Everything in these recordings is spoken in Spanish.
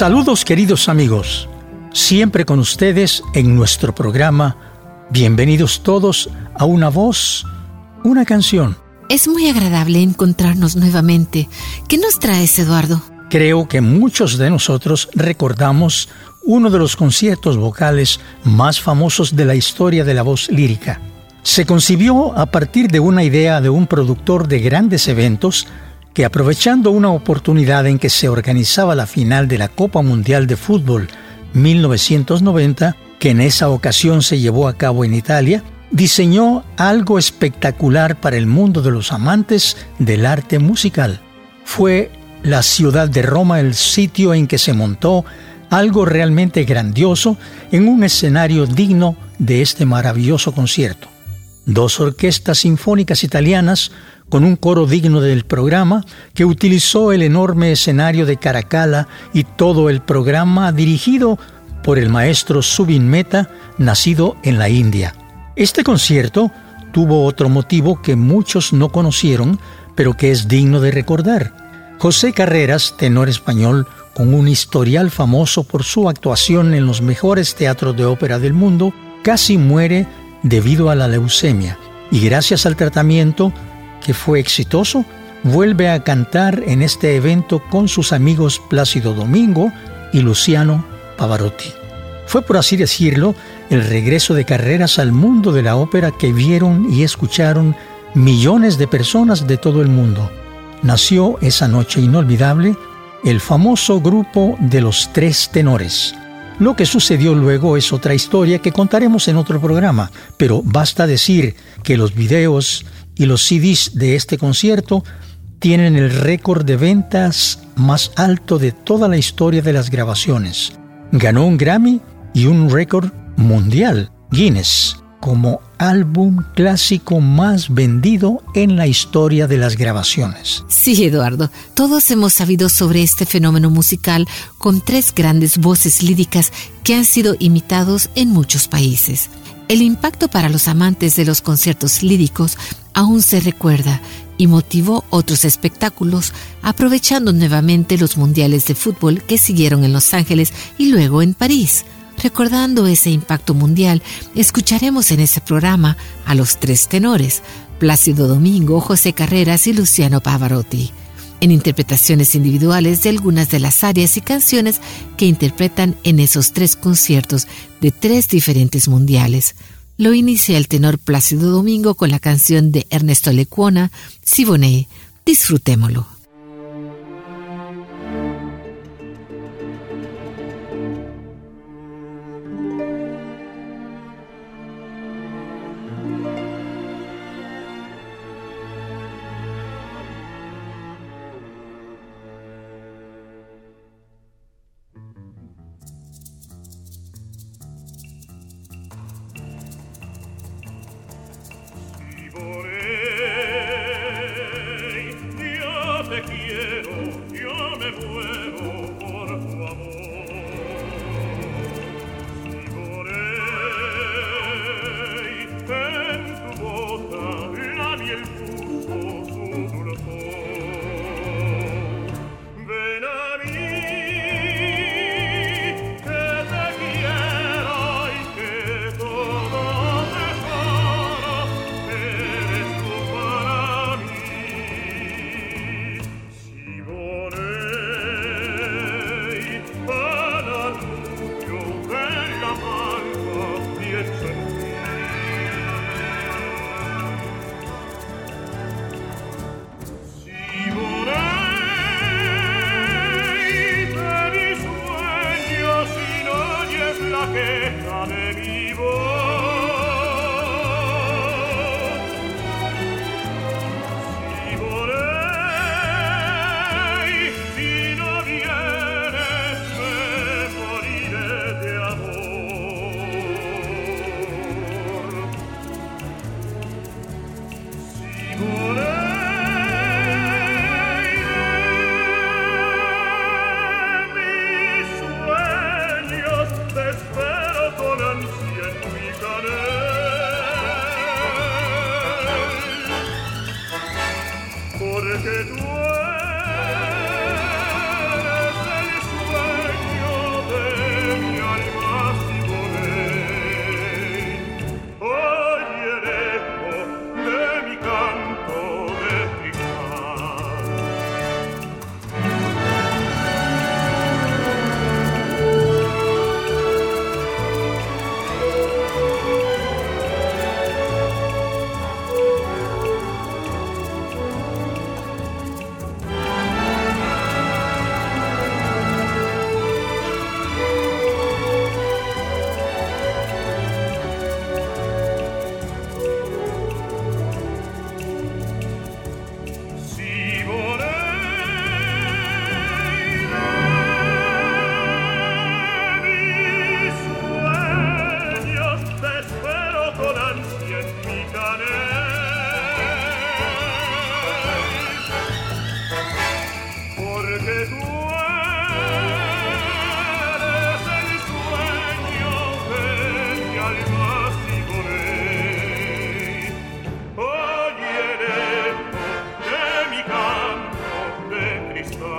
Saludos queridos amigos, siempre con ustedes en nuestro programa. Bienvenidos todos a una voz, una canción. Es muy agradable encontrarnos nuevamente. ¿Qué nos traes, Eduardo? Creo que muchos de nosotros recordamos uno de los conciertos vocales más famosos de la historia de la voz lírica. Se concibió a partir de una idea de un productor de grandes eventos que aprovechando una oportunidad en que se organizaba la final de la Copa Mundial de Fútbol 1990, que en esa ocasión se llevó a cabo en Italia, diseñó algo espectacular para el mundo de los amantes del arte musical. Fue la ciudad de Roma el sitio en que se montó algo realmente grandioso en un escenario digno de este maravilloso concierto. Dos orquestas sinfónicas italianas con un coro digno del programa que utilizó el enorme escenario de Caracalla y todo el programa dirigido por el maestro Subin Meta, nacido en la India. Este concierto tuvo otro motivo que muchos no conocieron, pero que es digno de recordar. José Carreras, tenor español, con un historial famoso por su actuación en los mejores teatros de ópera del mundo, casi muere debido a la leucemia y gracias al tratamiento que fue exitoso, vuelve a cantar en este evento con sus amigos Plácido Domingo y Luciano Pavarotti. Fue, por así decirlo, el regreso de carreras al mundo de la ópera que vieron y escucharon millones de personas de todo el mundo. Nació esa noche inolvidable el famoso grupo de los tres tenores. Lo que sucedió luego es otra historia que contaremos en otro programa, pero basta decir que los videos y los CDs de este concierto tienen el récord de ventas más alto de toda la historia de las grabaciones. Ganó un Grammy y un récord mundial, Guinness, como álbum clásico más vendido en la historia de las grabaciones. Sí, Eduardo, todos hemos sabido sobre este fenómeno musical con tres grandes voces líricas que han sido imitados en muchos países. El impacto para los amantes de los conciertos líricos aún se recuerda y motivó otros espectáculos, aprovechando nuevamente los mundiales de fútbol que siguieron en Los Ángeles y luego en París. Recordando ese impacto mundial, escucharemos en ese programa a los tres tenores, Plácido Domingo, José Carreras y Luciano Pavarotti, en interpretaciones individuales de algunas de las áreas y canciones que interpretan en esos tres conciertos de tres diferentes mundiales. Lo inicia el tenor Plácido Domingo con la canción de Ernesto Lecuona, Siboney. Disfrutémoslo.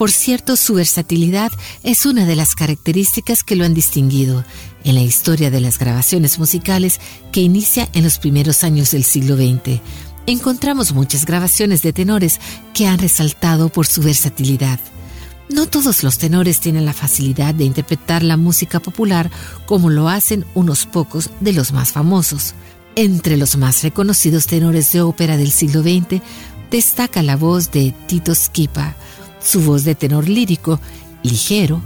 Por cierto, su versatilidad es una de las características que lo han distinguido en la historia de las grabaciones musicales que inicia en los primeros años del siglo XX. Encontramos muchas grabaciones de tenores que han resaltado por su versatilidad. No todos los tenores tienen la facilidad de interpretar la música popular como lo hacen unos pocos de los más famosos. Entre los más reconocidos tenores de ópera del siglo XX destaca la voz de Tito Skipa. Su voz de tenor lírico, ligero,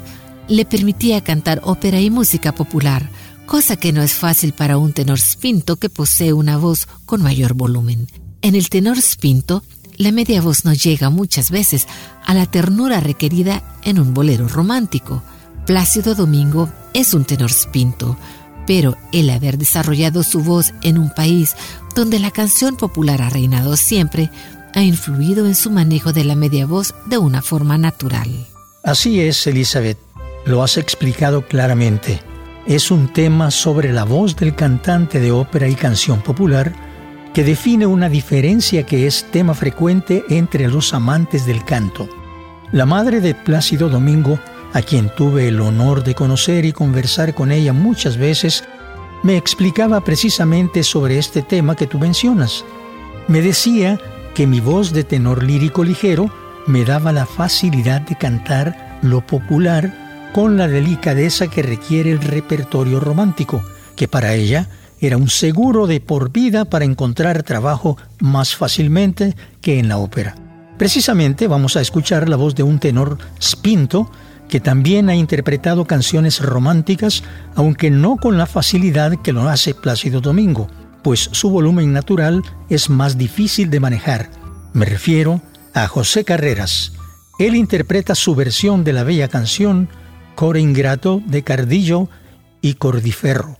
le permitía cantar ópera y música popular, cosa que no es fácil para un tenor spinto que posee una voz con mayor volumen. En el tenor spinto, la media voz no llega muchas veces a la ternura requerida en un bolero romántico. Plácido Domingo es un tenor spinto, pero el haber desarrollado su voz en un país donde la canción popular ha reinado siempre, ha influido en su manejo de la media voz de una forma natural. Así es, Elizabeth, lo has explicado claramente. Es un tema sobre la voz del cantante de ópera y canción popular que define una diferencia que es tema frecuente entre los amantes del canto. La madre de Plácido Domingo, a quien tuve el honor de conocer y conversar con ella muchas veces, me explicaba precisamente sobre este tema que tú mencionas. Me decía que mi voz de tenor lírico ligero me daba la facilidad de cantar lo popular con la delicadeza que requiere el repertorio romántico, que para ella era un seguro de por vida para encontrar trabajo más fácilmente que en la ópera. Precisamente vamos a escuchar la voz de un tenor spinto que también ha interpretado canciones románticas, aunque no con la facilidad que lo hace Plácido Domingo, pues su volumen natural es más difícil de manejar. Me refiero a José Carreras. Él interpreta su versión de la bella canción Core Ingrato de Cardillo y Cordiferro.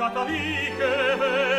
Catavite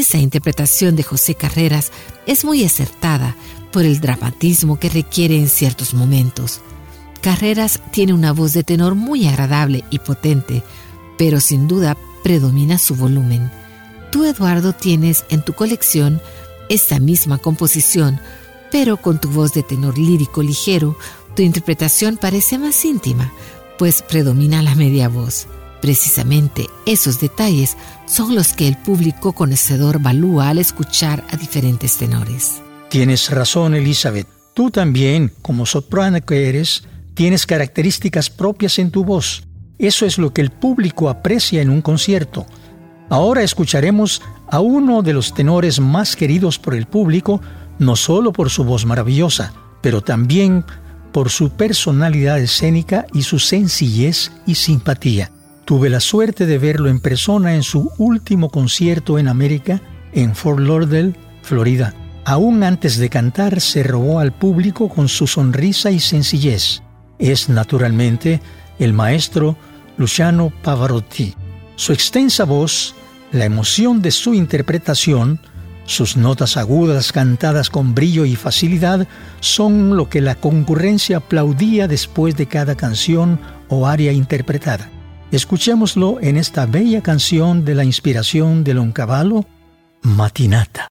Esa interpretación de José Carreras es muy acertada por el dramatismo que requiere en ciertos momentos. Carreras tiene una voz de tenor muy agradable y potente, pero sin duda predomina su volumen. Tú, Eduardo, tienes en tu colección esta misma composición, pero con tu voz de tenor lírico ligero, tu interpretación parece más íntima, pues predomina la media voz. Precisamente esos detalles son los que el público conocedor valúa al escuchar a diferentes tenores. Tienes razón, Elizabeth. Tú también, como soprano que eres, tienes características propias en tu voz. Eso es lo que el público aprecia en un concierto. Ahora escucharemos a uno de los tenores más queridos por el público, no solo por su voz maravillosa, pero también por su personalidad escénica y su sencillez y simpatía. Tuve la suerte de verlo en persona en su último concierto en América, en Fort Lauderdale, Florida. Aún antes de cantar, se robó al público con su sonrisa y sencillez. Es naturalmente el maestro Luciano Pavarotti. Su extensa voz, la emoción de su interpretación, sus notas agudas cantadas con brillo y facilidad son lo que la concurrencia aplaudía después de cada canción o aria interpretada. Escuchémoslo en esta bella canción de la inspiración de Loncavallo, Matinata.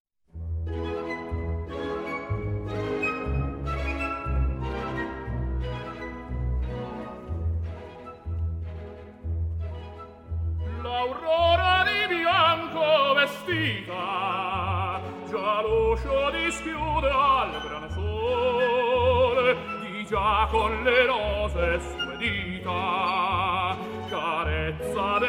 L'aurora di bianco vestita già l'uscio dischiude al gran sole di già con le rose sue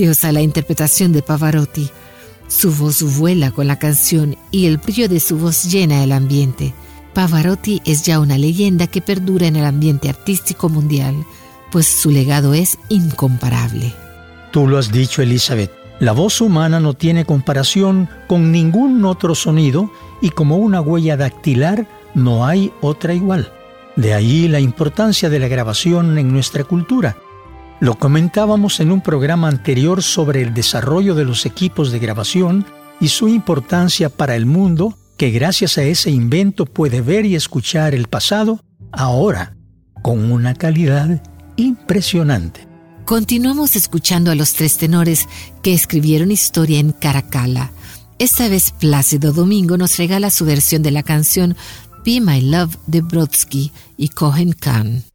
Preciosa la interpretación de Pavarotti. Su voz vuela con la canción y el brillo de su voz llena el ambiente. Pavarotti es ya una leyenda que perdura en el ambiente artístico mundial, pues su legado es incomparable. Tú lo has dicho, Elizabeth. La voz humana no tiene comparación con ningún otro sonido y como una huella dactilar no hay otra igual. De ahí la importancia de la grabación en nuestra cultura. Lo comentábamos en un programa anterior sobre el desarrollo de los equipos de grabación y su importancia para el mundo que gracias a ese invento puede ver y escuchar el pasado ahora con una calidad impresionante. Continuamos escuchando a los tres tenores que escribieron historia en Caracalla. Esta vez Plácido Domingo nos regala su versión de la canción Be My Love de Brodsky y Cohen Khan.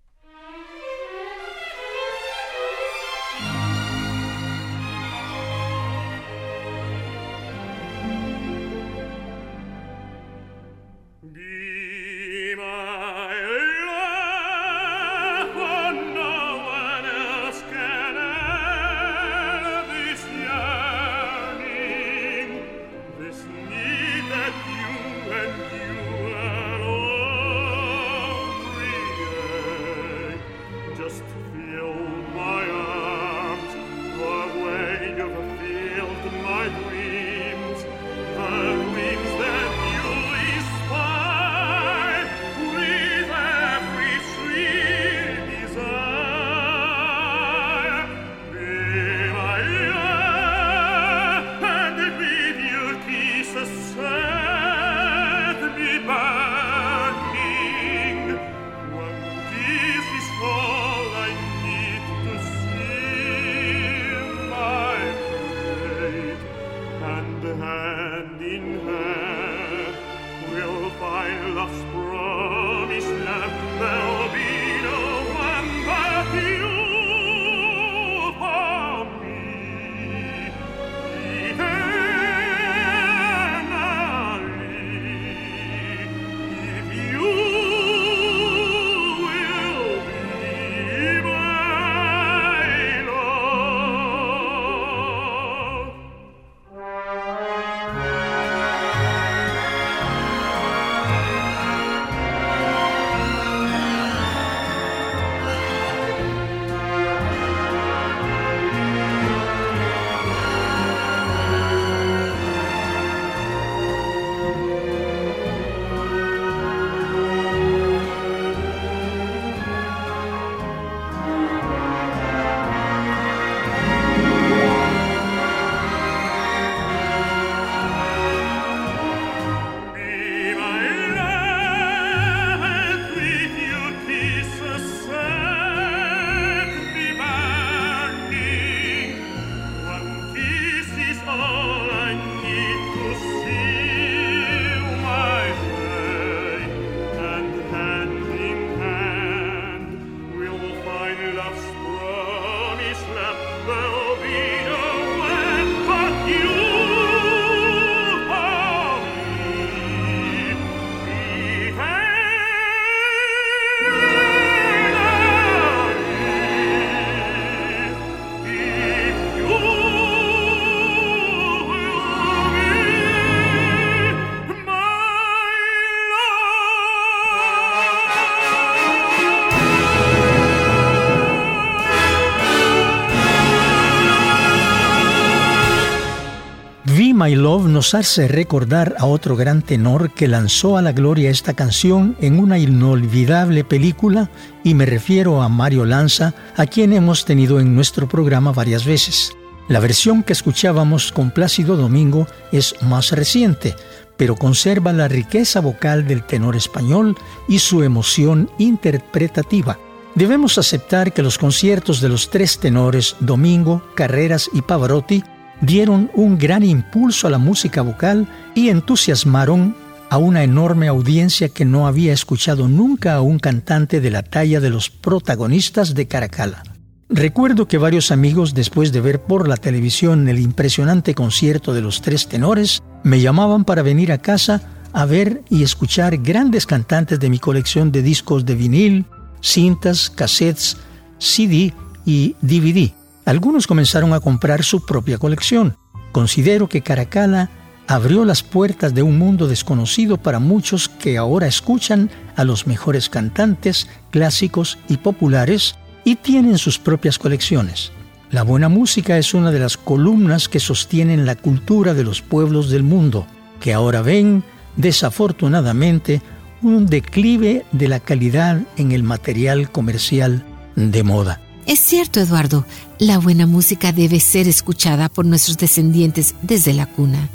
My Love nos hace recordar a otro gran tenor que lanzó a la gloria esta canción en una inolvidable película y me refiero a Mario Lanza, a quien hemos tenido en nuestro programa varias veces. La versión que escuchábamos con Plácido Domingo es más reciente, pero conserva la riqueza vocal del tenor español y su emoción interpretativa. Debemos aceptar que los conciertos de los tres tenores, Domingo, Carreras y Pavarotti, dieron un gran impulso a la música vocal y entusiasmaron a una enorme audiencia que no había escuchado nunca a un cantante de la talla de los protagonistas de Caracala. Recuerdo que varios amigos, después de ver por la televisión el impresionante concierto de los tres tenores, me llamaban para venir a casa a ver y escuchar grandes cantantes de mi colección de discos de vinil, cintas, cassettes, CD y DVD. Algunos comenzaron a comprar su propia colección. Considero que Caracala abrió las puertas de un mundo desconocido para muchos que ahora escuchan a los mejores cantantes clásicos y populares y tienen sus propias colecciones. La buena música es una de las columnas que sostienen la cultura de los pueblos del mundo, que ahora ven, desafortunadamente, un declive de la calidad en el material comercial de moda. Es cierto, Eduardo, la buena música debe ser escuchada por nuestros descendientes desde la cuna.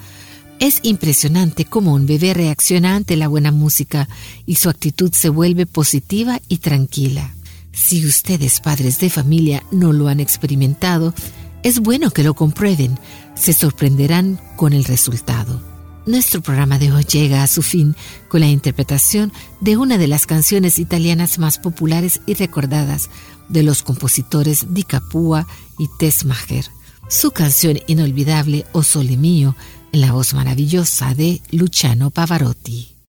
Es impresionante cómo un bebé reacciona ante la buena música y su actitud se vuelve positiva y tranquila. Si ustedes, padres de familia, no lo han experimentado, es bueno que lo comprueben. Se sorprenderán con el resultado. Nuestro programa de hoy llega a su fin con la interpretación de una de las canciones italianas más populares y recordadas de los compositores Di Capua y Tess Maher. Su canción inolvidable O Sole Mio en la voz maravillosa de Luciano Pavarotti.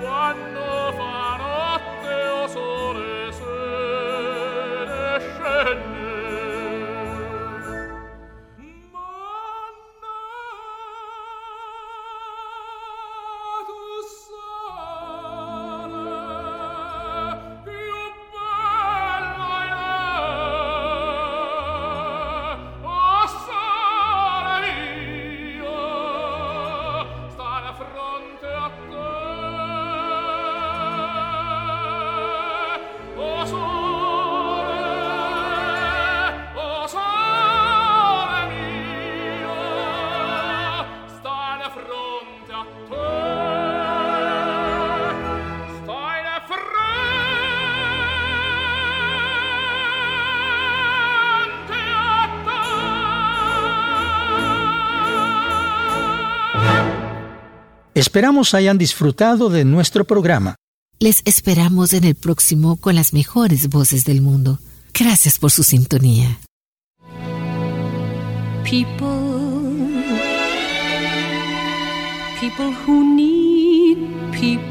quando Esperamos hayan disfrutado de nuestro programa. Les esperamos en el próximo con las mejores voces del mundo. Gracias por su sintonía. People, people who need people.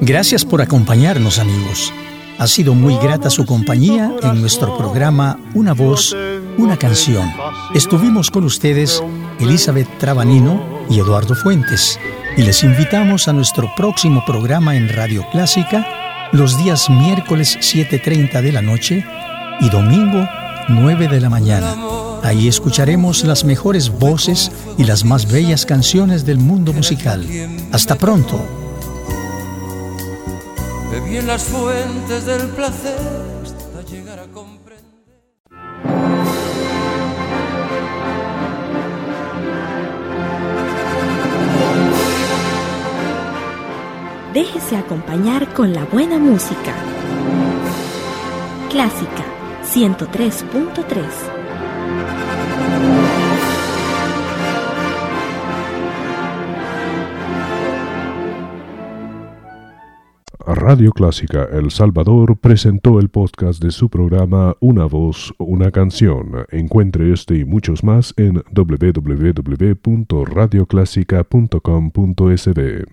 Gracias por acompañarnos amigos. Ha sido muy grata su compañía en nuestro programa Una voz, una canción. Estuvimos con ustedes Elizabeth Trabanino y Eduardo Fuentes y les invitamos a nuestro próximo programa en Radio Clásica los días miércoles 7.30 de la noche y domingo 9 de la mañana. Ahí escucharemos las mejores voces y las más bellas canciones del mundo musical. Hasta pronto. Bebí en las fuentes del placer Déjese acompañar con la buena música. Clásica 103.3 Radio Clásica El Salvador presentó el podcast de su programa Una voz, una canción. Encuentre este y muchos más en www.radioclásica.com.sb.